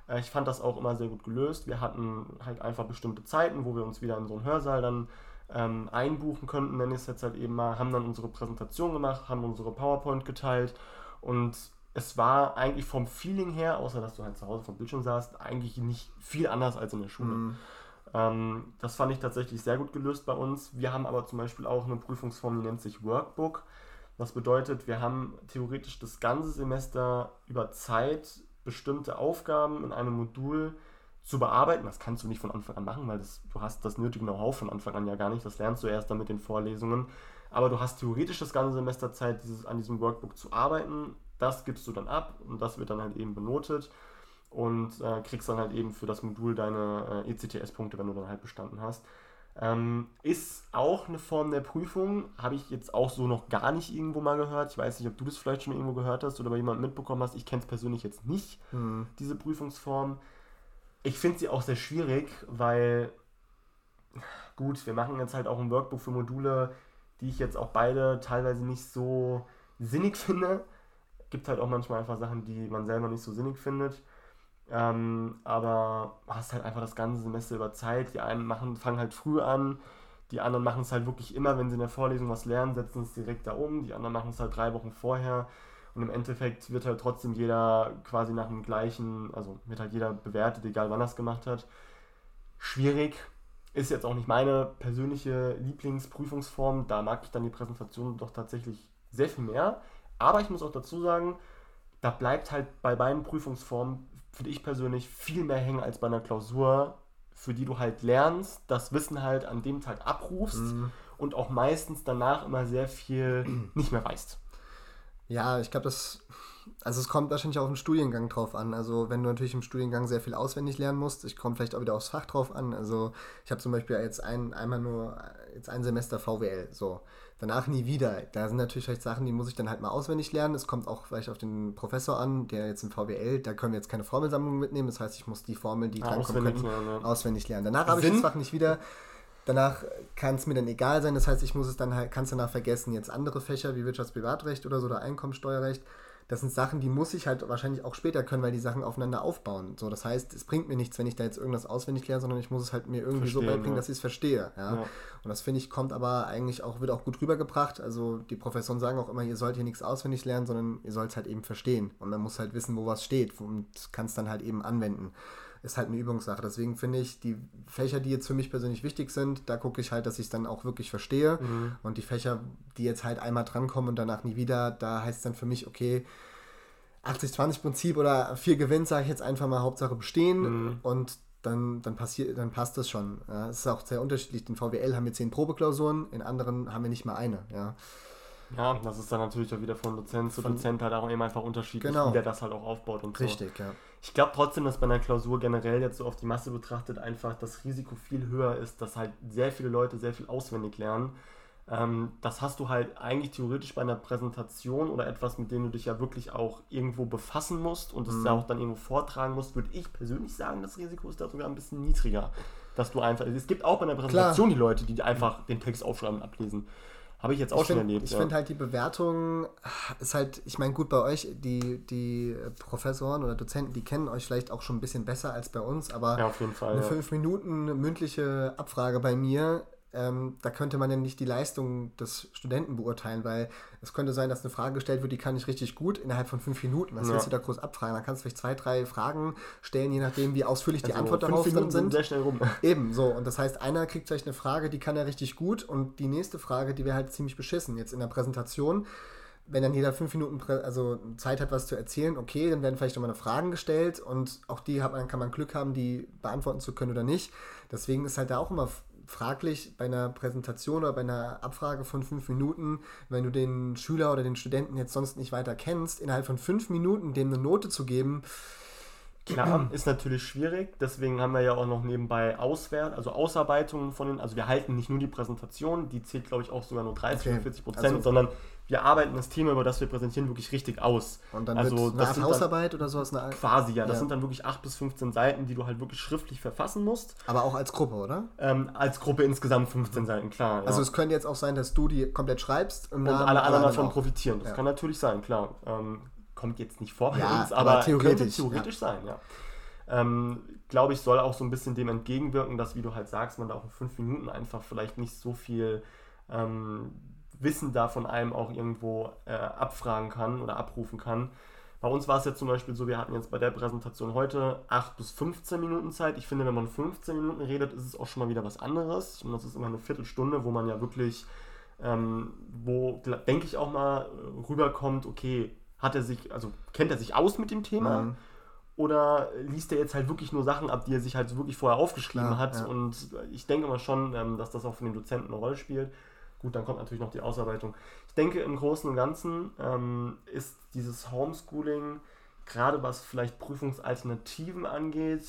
Äh, ich fand das auch immer sehr gut gelöst. Wir hatten halt einfach bestimmte Zeiten, wo wir uns wieder in so einen Hörsaal dann ähm, einbuchen könnten, nenne ich es jetzt halt eben mal, haben dann unsere Präsentation gemacht, haben unsere PowerPoint geteilt und es war eigentlich vom Feeling her, außer dass du halt zu Hause vom Bildschirm saßt, eigentlich nicht viel anders als in der Schule. Mhm. Ähm, das fand ich tatsächlich sehr gut gelöst bei uns. Wir haben aber zum Beispiel auch eine Prüfungsform, die nennt sich Workbook. Was bedeutet, wir haben theoretisch das ganze Semester über Zeit bestimmte Aufgaben in einem Modul zu bearbeiten. Das kannst du nicht von Anfang an machen, weil das, du hast das nötige Know-how von Anfang an ja gar nicht. Das lernst du erst dann mit den Vorlesungen. Aber du hast theoretisch das ganze Semester Zeit, dieses, an diesem Workbook zu arbeiten. Das gibst du dann ab und das wird dann halt eben benotet und äh, kriegst dann halt eben für das Modul deine äh, ECTS-Punkte, wenn du dann halt bestanden hast. Ähm, ist auch eine Form der Prüfung, habe ich jetzt auch so noch gar nicht irgendwo mal gehört. Ich weiß nicht, ob du das vielleicht schon irgendwo gehört hast oder bei jemandem mitbekommen hast. Ich kenne es persönlich jetzt nicht, mhm. diese Prüfungsform. Ich finde sie auch sehr schwierig, weil, gut, wir machen jetzt halt auch ein Workbook für Module, die ich jetzt auch beide teilweise nicht so sinnig finde. Gibt halt auch manchmal einfach Sachen, die man selber nicht so sinnig findet. Ähm, aber hast halt einfach das ganze Semester über Zeit. Die einen machen, fangen halt früh an, die anderen machen es halt wirklich immer, wenn sie in der Vorlesung was lernen, setzen es direkt da um. Die anderen machen es halt drei Wochen vorher. Und im Endeffekt wird halt trotzdem jeder quasi nach dem gleichen, also wird halt jeder bewertet, egal wann er es gemacht hat. Schwierig. Ist jetzt auch nicht meine persönliche Lieblingsprüfungsform. Da mag ich dann die Präsentation doch tatsächlich sehr viel mehr. Aber ich muss auch dazu sagen, da bleibt halt bei beiden Prüfungsformen finde ich persönlich, viel mehr hängen als bei einer Klausur, für die du halt lernst, das Wissen halt an dem Tag abrufst mhm. und auch meistens danach immer sehr viel nicht mehr weißt. Ja, ich glaube, das, also es kommt wahrscheinlich auch im Studiengang drauf an. Also wenn du natürlich im Studiengang sehr viel auswendig lernen musst, ich komme vielleicht auch wieder aufs Fach drauf an. Also ich habe zum Beispiel jetzt ein, einmal nur jetzt ein Semester VWL, so danach nie wieder. Da sind natürlich vielleicht Sachen, die muss ich dann halt mal auswendig lernen. Es kommt auch vielleicht auf den Professor an, der jetzt im VWL, da können wir jetzt keine Formelsammlung mitnehmen. Das heißt, ich muss die Formeln, die ah, drankommen können, lernen, auswendig lernen. Danach habe ich das Fach nicht wieder. Danach kann es mir dann egal sein. Das heißt, ich muss es dann halt, kann es danach vergessen. Jetzt andere Fächer wie Wirtschaftsprivatrecht oder so oder Einkommensteuerrecht das sind Sachen, die muss ich halt wahrscheinlich auch später können, weil die Sachen aufeinander aufbauen. So, das heißt, es bringt mir nichts, wenn ich da jetzt irgendwas auswendig lerne, sondern ich muss es halt mir irgendwie Verstehen, so beibringen, ja. dass ich es verstehe. Ja? ja? Und das finde ich kommt aber eigentlich auch, wird auch gut rübergebracht. Also die Professoren sagen auch immer, ihr sollt hier nichts auswendig lernen, sondern ihr sollt es halt eben verstehen. Und man muss halt wissen, wo was steht und kann es dann halt eben anwenden ist halt eine Übungssache. Deswegen finde ich, die Fächer, die jetzt für mich persönlich wichtig sind, da gucke ich halt, dass ich es dann auch wirklich verstehe. Mhm. Und die Fächer, die jetzt halt einmal drankommen und danach nie wieder, da heißt es dann für mich, okay, 80-20-Prinzip oder viel Gewinn, sage ich jetzt einfach mal, Hauptsache bestehen mhm. und dann, dann, passiert, dann passt das schon. Ja, es ist auch sehr unterschiedlich. In VWL haben wir zehn Probeklausuren, in anderen haben wir nicht mal eine. Ja. Ja, das ist dann natürlich auch wieder von Dozent zu Dozent halt auch eben einfach unterschiedlich, genau. wie der das halt auch aufbaut und Richtig, so. ja. Ich glaube trotzdem, dass bei einer Klausur generell jetzt so auf die Masse betrachtet einfach das Risiko viel höher ist, dass halt sehr viele Leute sehr viel auswendig lernen. Ähm, das hast du halt eigentlich theoretisch bei einer Präsentation oder etwas, mit dem du dich ja wirklich auch irgendwo befassen musst und es mhm. ja auch dann irgendwo vortragen musst, würde ich persönlich sagen, das Risiko ist da sogar ein bisschen niedriger. Dass du einfach, es gibt auch bei einer Präsentation Klar. die Leute, die einfach den Text aufschreiben und ablesen. Habe ich jetzt auch ich schon find, erlebt. Ich ja. finde halt die Bewertung ist halt, ich meine, gut bei euch, die, die Professoren oder Dozenten, die kennen euch vielleicht auch schon ein bisschen besser als bei uns, aber ja, auf jeden Fall, eine ja. fünf Minuten mündliche Abfrage bei mir ähm, da könnte man ja nicht die Leistung des Studenten beurteilen, weil es könnte sein, dass eine Frage gestellt wird, die kann ich richtig gut innerhalb von fünf Minuten. Was ja. willst du da groß abfragen? Da kannst du vielleicht zwei, drei Fragen stellen, je nachdem, wie ausführlich also die Antwort darauf dann sind. Sehr schnell rum. Eben, so. Und das heißt, einer kriegt vielleicht eine Frage, die kann er richtig gut und die nächste Frage, die wäre halt ziemlich beschissen. Jetzt in der Präsentation wenn dann jeder fünf Minuten also Zeit hat, was zu erzählen, okay, dann werden vielleicht nochmal eine Fragen gestellt und auch die hat man, kann man Glück haben, die beantworten zu können oder nicht. Deswegen ist halt da auch immer fraglich bei einer Präsentation oder bei einer Abfrage von fünf Minuten, wenn du den Schüler oder den Studenten jetzt sonst nicht weiter kennst, innerhalb von fünf Minuten dem eine Note zu geben. Klar, ist natürlich schwierig. Deswegen haben wir ja auch noch nebenbei Auswert, also Ausarbeitungen von den, also wir halten nicht nur die Präsentation, die zählt glaube ich auch sogar nur 30 okay. 40 Prozent, also, sondern wir arbeiten das Thema, über das wir präsentieren, wirklich richtig aus. Und dann also das Art Hausarbeit oder sowas? Eine quasi, ja. Das ja. sind dann wirklich 8 bis 15 Seiten, die du halt wirklich schriftlich verfassen musst. Aber auch als Gruppe, oder? Ähm, als Gruppe insgesamt 15 Seiten, klar. Also ja. es könnte jetzt auch sein, dass du die komplett schreibst und, alle anderen davon auch. profitieren. Das ja. kann natürlich sein, klar. Ähm, kommt jetzt nicht vor bei uns, aber, aber theoretisch, theoretisch sein, ja. Ähm, glaube ich, soll auch so ein bisschen dem entgegenwirken, dass, wie du halt sagst, man da auch in fünf Minuten einfach vielleicht nicht so viel ähm, Wissen da von einem auch irgendwo äh, abfragen kann oder abrufen kann. Bei uns war es jetzt zum Beispiel so, wir hatten jetzt bei der Präsentation heute 8 bis 15 Minuten Zeit. Ich finde, wenn man 15 Minuten redet, ist es auch schon mal wieder was anderes. Und das ist immer eine Viertelstunde, wo man ja wirklich, ähm, wo, denke ich, auch mal rüberkommt, okay, hat er sich, also kennt er sich aus mit dem Thema? Mhm. Oder liest er jetzt halt wirklich nur Sachen ab, die er sich halt wirklich vorher aufgeschrieben Klar, hat? Ja. Und ich denke mal schon, ähm, dass das auch von den Dozenten eine Rolle spielt. Gut, dann kommt natürlich noch die Ausarbeitung. Ich denke, im Großen und Ganzen ähm, ist dieses Homeschooling, gerade was vielleicht Prüfungsalternativen angeht,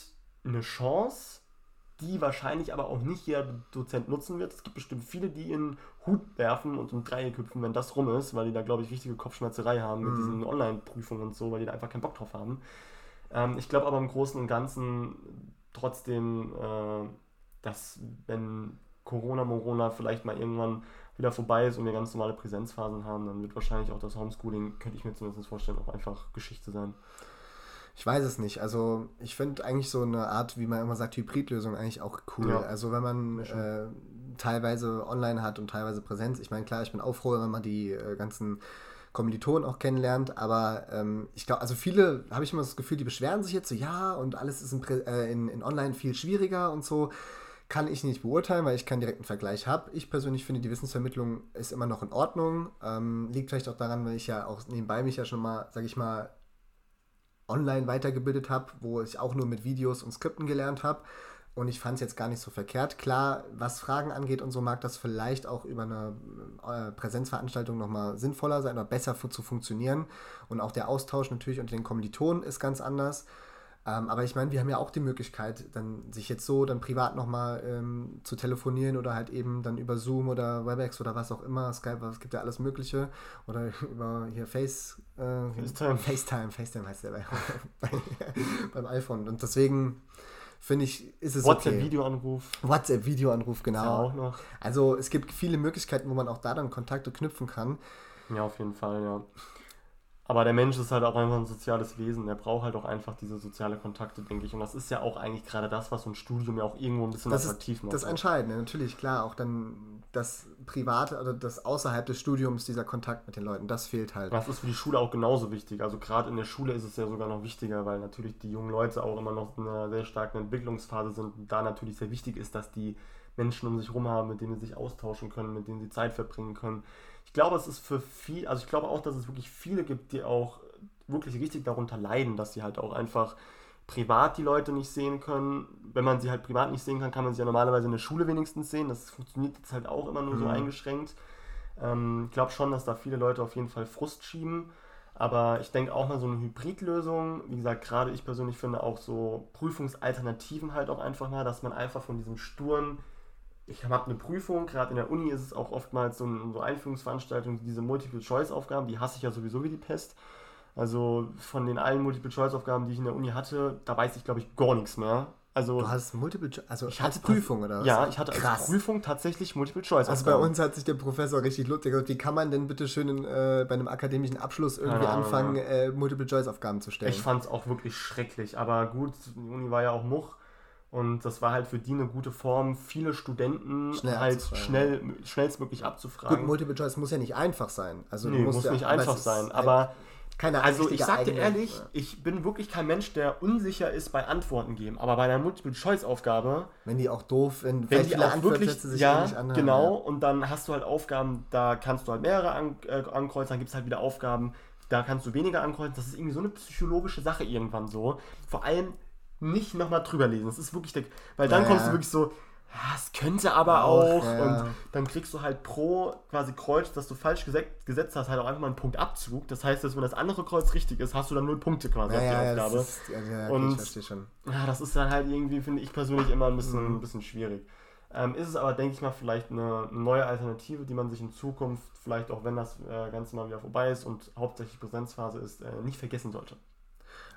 eine Chance, die wahrscheinlich aber auch nicht jeder Dozent nutzen wird. Es gibt bestimmt viele, die in Hut werfen und im Dreieck hüpfen, wenn das rum ist, weil die da, glaube ich, richtige Kopfschmerzerei haben mhm. mit diesen Online-Prüfungen und so, weil die da einfach keinen Bock drauf haben. Ähm, ich glaube aber im Großen und Ganzen trotzdem, äh, dass wenn Corona, Morona vielleicht mal irgendwann wieder vorbei ist und wir ganz normale Präsenzphasen haben, dann wird wahrscheinlich auch das Homeschooling, könnte ich mir zumindest vorstellen, auch einfach Geschichte sein. Ich weiß es nicht. Also ich finde eigentlich so eine Art, wie man immer sagt, Hybridlösung eigentlich auch cool. Ja. Also wenn man äh, teilweise online hat und teilweise Präsenz. Ich meine, klar, ich bin auch froh, wenn man die äh, ganzen Kommilitonen auch kennenlernt, aber ähm, ich glaube, also viele, habe ich immer das Gefühl, die beschweren sich jetzt so, ja, und alles ist in, äh, in, in online viel schwieriger und so kann ich nicht beurteilen, weil ich keinen direkten Vergleich habe. Ich persönlich finde, die Wissensvermittlung ist immer noch in Ordnung. Ähm, liegt vielleicht auch daran, weil ich ja auch nebenbei mich ja schon mal, sage ich mal, online weitergebildet habe, wo ich auch nur mit Videos und Skripten gelernt habe. Und ich fand es jetzt gar nicht so verkehrt. Klar, was Fragen angeht und so mag das vielleicht auch über eine äh, Präsenzveranstaltung nochmal sinnvoller sein oder besser zu funktionieren. Und auch der Austausch natürlich unter den Kommilitonen ist ganz anders. Ähm, aber ich meine, wir haben ja auch die Möglichkeit, dann sich jetzt so dann privat nochmal ähm, zu telefonieren oder halt eben dann über Zoom oder WebEx oder was auch immer, Skype, es gibt ja alles Mögliche. Oder über hier Face, äh, FaceTime. FaceTime, FaceTime heißt der bei, bei, beim iPhone. Und deswegen finde ich, ist es WhatsApp-Videoanruf. Okay. WhatsApp-Videoanruf, genau. Ja, auch noch. Also es gibt viele Möglichkeiten, wo man auch da dann Kontakte knüpfen kann. Ja, auf jeden Fall, ja. Aber der Mensch ist halt auch einfach ein soziales Wesen. Der braucht halt auch einfach diese soziale Kontakte, denke ich. Und das ist ja auch eigentlich gerade das, was so ein Studium ja auch irgendwo ein bisschen das attraktiv ist macht. Das Entscheidende, natürlich, klar. Auch dann das Private oder das außerhalb des Studiums, dieser Kontakt mit den Leuten, das fehlt halt. Das ist für die Schule auch genauso wichtig. Also gerade in der Schule ist es ja sogar noch wichtiger, weil natürlich die jungen Leute auch immer noch in einer sehr starken Entwicklungsphase sind. Und da natürlich sehr wichtig ist, dass die Menschen um sich herum haben, mit denen sie sich austauschen können, mit denen sie Zeit verbringen können ich glaube, es ist für viel, also ich glaube auch, dass es wirklich viele gibt, die auch wirklich richtig darunter leiden, dass sie halt auch einfach privat die Leute nicht sehen können. Wenn man sie halt privat nicht sehen kann, kann man sie ja normalerweise in der Schule wenigstens sehen. Das funktioniert jetzt halt auch immer nur mhm. so eingeschränkt. Ähm, ich glaube schon, dass da viele Leute auf jeden Fall Frust schieben. Aber ich denke auch mal so eine Hybridlösung, wie gesagt, gerade ich persönlich finde auch so Prüfungsalternativen halt auch einfach mal, dass man einfach von diesem sturen ich habe eine Prüfung, gerade in der Uni ist es auch oftmals so, ein, so Einführungsveranstaltungen, diese Multiple-Choice-Aufgaben, die hasse ich ja sowieso wie die Pest. Also von den allen Multiple-Choice-Aufgaben, die ich in der Uni hatte, da weiß ich, glaube ich, gar nichts mehr. Also, du hast Multiple Choice, also ich hatte Prüfung oder was? Ja, ich hatte Krass. als Prüfung tatsächlich Multiple Choice. Also bei uns hat sich der Professor richtig lustig gesagt, wie kann man denn bitte schön in, äh, bei einem akademischen Abschluss irgendwie ja, anfangen, ja. Äh, Multiple Choice Aufgaben zu stellen? Ich fand es auch wirklich schrecklich, aber gut, die Uni war ja auch Much. Und das war halt für die eine gute Form, viele Studenten schnell halt schnell, schnellstmöglich abzufragen. Gut, Multiple Choice muss ja nicht einfach sein. Also nee, muss ja, nicht einfach sein. Aber keine also ich sag dir ehrlich, ja. ich bin wirklich kein Mensch, der unsicher ist bei Antworten geben. Aber bei einer Multiple-Choice-Aufgabe... Wenn die auch doof, wenn, wenn die auch wirklich, sich ja, nicht anhören, genau. Ja. Und dann hast du halt Aufgaben, da kannst du halt mehrere an, äh, ankreuzen. Dann gibt es halt wieder Aufgaben, da kannst du weniger ankreuzen. Das ist irgendwie so eine psychologische Sache irgendwann so. Vor allem nicht nochmal drüber lesen. Das ist wirklich der, weil dann ja, kommst du wirklich so, es könnte aber auch, auch ja. und dann kriegst du halt pro quasi Kreuz, dass du falsch gesetzt hast, halt auch einfach mal einen Punktabzug. Das heißt, dass wenn das andere Kreuz richtig ist, hast du dann null Punkte quasi ja, auf die Aufgabe. Ist, ja, und ich verstehe schon. Ja, das ist dann halt irgendwie, finde ich persönlich immer ein bisschen, mhm. ein bisschen schwierig. Ähm, ist es aber, denke ich mal, vielleicht eine, neue Alternative, die man sich in Zukunft, vielleicht auch wenn das äh, Ganze mal wieder vorbei ist und hauptsächlich Präsenzphase ist, äh, nicht vergessen sollte.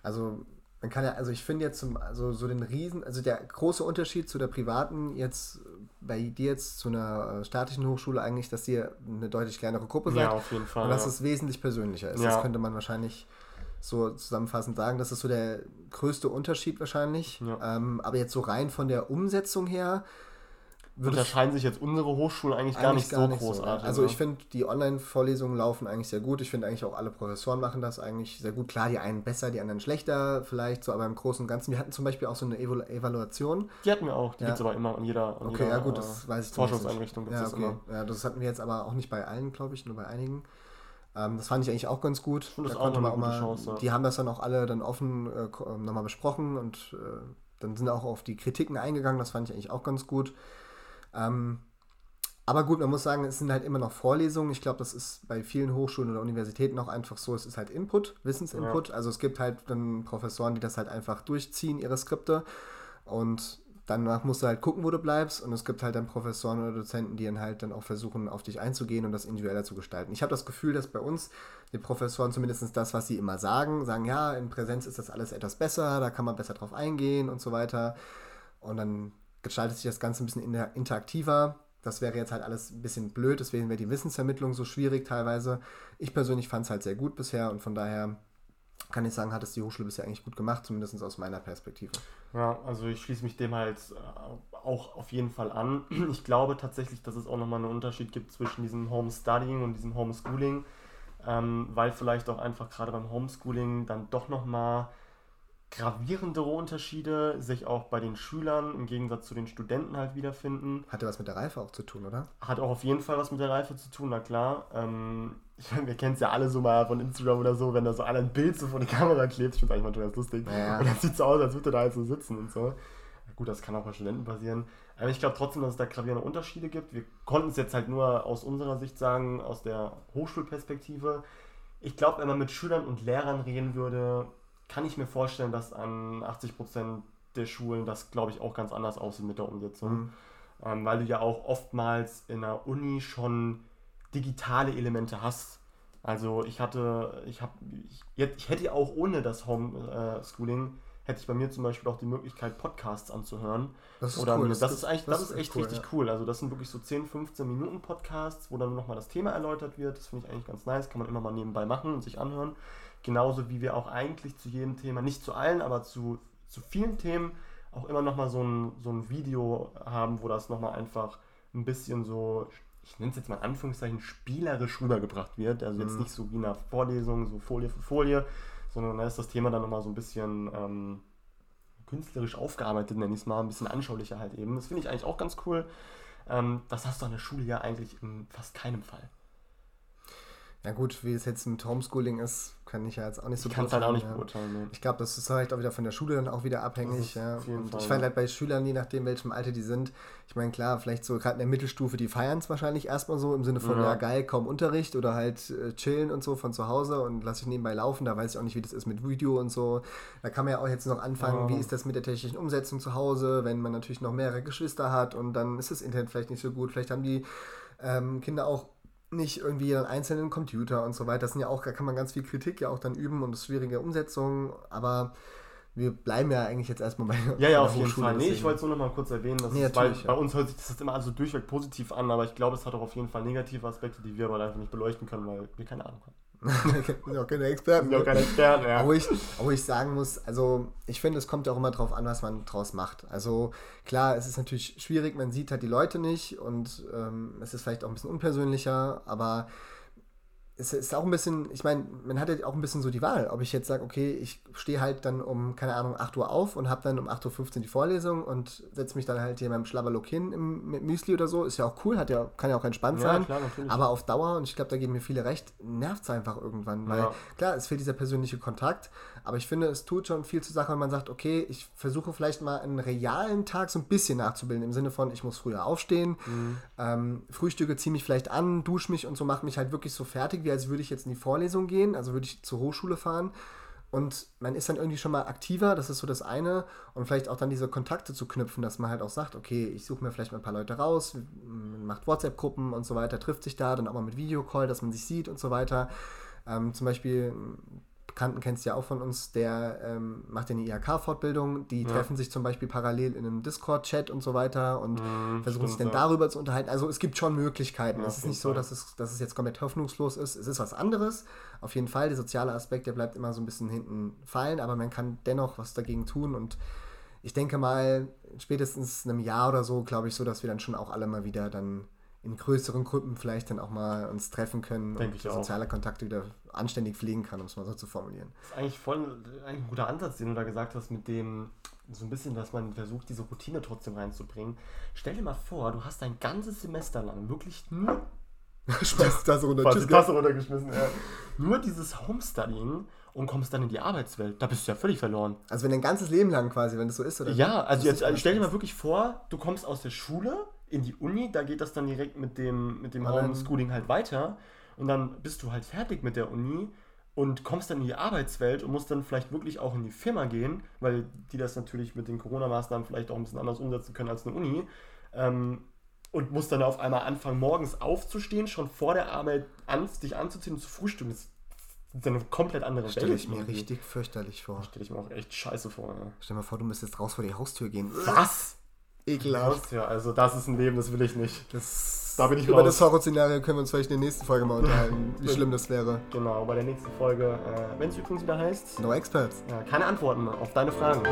Also man kann ja, also ich finde jetzt zum, also so den Riesen, also der große Unterschied zu der privaten jetzt bei dir jetzt zu einer äh, staatlichen Hochschule eigentlich, dass ihr eine deutlich kleinere Gruppe seid. Ja, auf jeden Fall. Und dass ja. es wesentlich persönlicher ist. Ja. Das könnte man wahrscheinlich so zusammenfassend sagen. Das ist so der größte Unterschied wahrscheinlich. Ja. Ähm, aber jetzt so rein von der Umsetzung her, unterscheiden sich jetzt unsere Hochschulen eigentlich, gar nicht gar so nicht großartig. So, also ich finde, die Online-Vorlesungen laufen eigentlich sehr gut. Ich finde eigentlich auch alle Professoren machen das eigentlich sehr gut. Klar, die einen besser, die anderen schlechter vielleicht, so, aber im Großen und Ganzen. Wir hatten zum Beispiel auch so eine Evalu Evaluation. Die hatten wir auch, die ja. gibt es aber immer an jeder, an okay, jeder ja, gut, das äh, weiß ich Forschungseinrichtung. Ja, okay. ja, das hatten wir jetzt aber auch nicht bei allen, glaube ich, nur bei einigen. Ähm, das fand ich eigentlich auch ganz gut. Ich finde das da auch gute Chance. Die haben das dann auch alle dann offen äh, nochmal besprochen und äh, dann sind auch auf die Kritiken eingegangen. Das fand ich eigentlich auch ganz gut. Ähm, aber gut, man muss sagen, es sind halt immer noch Vorlesungen. Ich glaube, das ist bei vielen Hochschulen oder Universitäten auch einfach so. Es ist halt Input, Wissensinput. Ja. Also es gibt halt dann Professoren, die das halt einfach durchziehen, ihre Skripte. Und danach musst du halt gucken, wo du bleibst. Und es gibt halt dann Professoren oder Dozenten, die dann halt dann auch versuchen, auf dich einzugehen und das individueller zu gestalten. Ich habe das Gefühl, dass bei uns die Professoren zumindest das, was sie immer sagen, sagen, ja, in Präsenz ist das alles etwas besser, da kann man besser drauf eingehen und so weiter. Und dann gestaltet sich das Ganze ein bisschen interaktiver. Das wäre jetzt halt alles ein bisschen blöd, deswegen wäre die Wissensvermittlung so schwierig teilweise. Ich persönlich fand es halt sehr gut bisher und von daher kann ich sagen, hat es die Hochschule bisher eigentlich gut gemacht, zumindest aus meiner Perspektive. Ja, also ich schließe mich dem halt äh, auch auf jeden Fall an. Ich glaube tatsächlich, dass es auch nochmal einen Unterschied gibt zwischen diesem Homestudying und diesem Homeschooling, ähm, weil vielleicht auch einfach gerade beim Homeschooling dann doch nochmal gravierendere Unterschiede sich auch bei den Schülern im Gegensatz zu den Studenten halt wiederfinden. Hatte was mit der Reife auch zu tun, oder? Hat auch auf jeden Fall was mit der Reife zu tun, na klar. Ähm, ich meine, wir kennen es ja alle so mal von Instagram oder so, wenn da so einer ein Bild so vor die Kamera klebt. Ich finde es eigentlich manchmal ganz lustig. Ja. Und dann sieht es so aus, als würde da jetzt so sitzen und so. Gut, das kann auch bei Studenten passieren. Aber ich glaube trotzdem, dass es da gravierende Unterschiede gibt. Wir konnten es jetzt halt nur aus unserer Sicht sagen, aus der Hochschulperspektive. Ich glaube, wenn man mit Schülern und Lehrern reden würde, kann ich mir vorstellen, dass an 80% der Schulen das, glaube ich, auch ganz anders aussieht mit der Umsetzung. Mhm. Ähm, weil du ja auch oftmals in der Uni schon digitale Elemente hast. Also ich hatte, ich habe, ich, ich, hätte auch ohne das Homeschooling, äh, hätte ich bei mir zum Beispiel auch die Möglichkeit, Podcasts anzuhören. Das ist Oder cool. Das, das, ist eigentlich, das, das ist echt cool, richtig ja. cool. Also das sind wirklich so 10, 15 Minuten Podcasts, wo dann nochmal das Thema erläutert wird. Das finde ich eigentlich ganz nice. Kann man immer mal nebenbei machen und sich anhören. Genauso wie wir auch eigentlich zu jedem Thema, nicht zu allen, aber zu, zu vielen Themen auch immer nochmal so ein, so ein Video haben, wo das nochmal einfach ein bisschen so, ich nenne es jetzt mal in Anführungszeichen, spielerisch rübergebracht wird. Also jetzt mhm. nicht so wie in einer Vorlesung, so Folie für Folie, sondern da ist das Thema dann nochmal so ein bisschen ähm, künstlerisch aufgearbeitet, nenne ich es mal, ein bisschen anschaulicher halt eben. Das finde ich eigentlich auch ganz cool. Ähm, das hast du an der Schule ja eigentlich in fast keinem Fall. Ja gut, wie es jetzt mit Homeschooling ist, kann ich ja jetzt auch nicht so Ich kann es halt auch nicht beurteilen. Ja. Ich glaube, das ist halt auch wieder von der Schule dann auch wieder abhängig. Ja. Und Fall, ich fand halt bei Schülern, je nachdem, welchem Alter die sind, ich meine, klar, vielleicht so gerade in der Mittelstufe, die feiern es wahrscheinlich erstmal so im Sinne von, ja, ja geil, kaum Unterricht oder halt äh, chillen und so von zu Hause und lasse ich nebenbei laufen. Da weiß ich auch nicht, wie das ist mit Video und so. Da kann man ja auch jetzt noch anfangen, wie ist das mit der technischen Umsetzung zu Hause, wenn man natürlich noch mehrere Geschwister hat und dann ist das Internet vielleicht nicht so gut. Vielleicht haben die ähm, Kinder auch nicht irgendwie einen einzelnen Computer und so weiter. Das sind ja auch, da kann man ganz viel Kritik ja auch dann üben und das schwierige Umsetzung, aber wir bleiben ja eigentlich jetzt erstmal bei Ja, ja, auf jeden Fall. Nee, ich wollte es nur noch mal kurz erwähnen, dass nee, es, weil, ja. bei uns hört sich das immer also durchweg positiv an, aber ich glaube, es hat auch auf jeden Fall negative Aspekte, die wir aber einfach nicht beleuchten können, weil wir keine Ahnung haben sind auch keine Experten. Sind auch keine Experten, ja. Wo ich, wo ich sagen muss, also ich finde, es kommt ja auch immer drauf an, was man draus macht. Also klar, es ist natürlich schwierig, man sieht halt die Leute nicht und ähm, es ist vielleicht auch ein bisschen unpersönlicher, aber es ist auch ein bisschen, ich meine, man hat ja auch ein bisschen so die Wahl, ob ich jetzt sage, okay, ich stehe halt dann um, keine Ahnung, 8 Uhr auf und habe dann um 8.15 Uhr die Vorlesung und setze mich dann halt hier beim Schlabberlook hin im, mit Müsli oder so, ist ja auch cool, hat ja, kann ja auch entspannt ja, sein, klar, aber auf Dauer, und ich glaube, da geben mir viele recht, nervt es einfach irgendwann, weil ja. klar, es fehlt dieser persönliche Kontakt, aber ich finde, es tut schon viel zur Sache, wenn man sagt, okay, ich versuche vielleicht mal einen realen Tag so ein bisschen nachzubilden, im Sinne von, ich muss früher aufstehen, mhm. ähm, Frühstücke ziehe mich vielleicht an, dusche mich und so, mache mich halt wirklich so fertig, wie als würde ich jetzt in die Vorlesung gehen, also würde ich zur Hochschule fahren. Und man ist dann irgendwie schon mal aktiver, das ist so das eine. Und vielleicht auch dann diese Kontakte zu knüpfen, dass man halt auch sagt, okay, ich suche mir vielleicht mal ein paar Leute raus, macht WhatsApp-Gruppen und so weiter, trifft sich da, dann auch mal mit Videocall, dass man sich sieht und so weiter. Ähm, zum Beispiel Bekannten kennst du ja auch von uns, der ähm, macht ja eine IHK-Fortbildung. Die ja. treffen sich zum Beispiel parallel in einem Discord-Chat und so weiter und mhm, versuchen sich dann darüber zu unterhalten. Also es gibt schon Möglichkeiten. Ja, es ist nicht so, dass es, dass es jetzt komplett hoffnungslos ist. Es ist was anderes. Auf jeden Fall, der soziale Aspekt, der bleibt immer so ein bisschen hinten fallen, aber man kann dennoch was dagegen tun und ich denke mal, spätestens einem Jahr oder so, glaube ich, so, dass wir dann schon auch alle mal wieder dann in größeren Gruppen vielleicht dann auch mal uns treffen können Denk und ich soziale Kontakte wieder anständig pflegen kann, um es mal so zu formulieren. Das ist eigentlich voll eigentlich ein guter Ansatz, den du da gesagt hast, mit dem so ein bisschen, dass man versucht, diese Routine trotzdem reinzubringen. Stell dir mal vor, du hast ein ganzes Semester lang wirklich nur Schmeißt das runter. Fast Tschüss, die Tasse runtergeschmissen, ja. Nur dieses Homestudying und kommst dann in die Arbeitswelt. Da bist du ja völlig verloren. Also wenn dein ganzes Leben lang quasi, wenn das so ist, oder? Ja, also jetzt also stell dir mal wirklich vor, du kommst aus der Schule in die Uni, da geht das dann direkt mit dem, mit dem Online. Homeschooling halt weiter und dann bist du halt fertig mit der Uni und kommst dann in die Arbeitswelt und musst dann vielleicht wirklich auch in die Firma gehen, weil die das natürlich mit den Corona-Maßnahmen vielleicht auch ein bisschen anders umsetzen können als eine Uni. Ähm, und musst dann auf einmal anfangen, morgens aufzustehen, schon vor der Arbeit an, dich anzuziehen und zu frühstücken. Das ist eine komplett andere Stelle ich mir richtig fürchterlich vor. Stelle ich mir auch echt scheiße vor. Ja. Stell dir mal vor, du müsstest raus vor die Haustür gehen. Was? Ekelhaft. Ja, also das ist ein Leben, das will ich nicht. Das, Da bin ich über raus. das Horrorszenario können wir uns vielleicht in der nächsten Folge mal unterhalten, wie schlimm das wäre. Genau, bei der nächsten Folge, äh, wenn es übrigens wieder heißt, No Experts. ja, keine Antworten auf deine Fragen.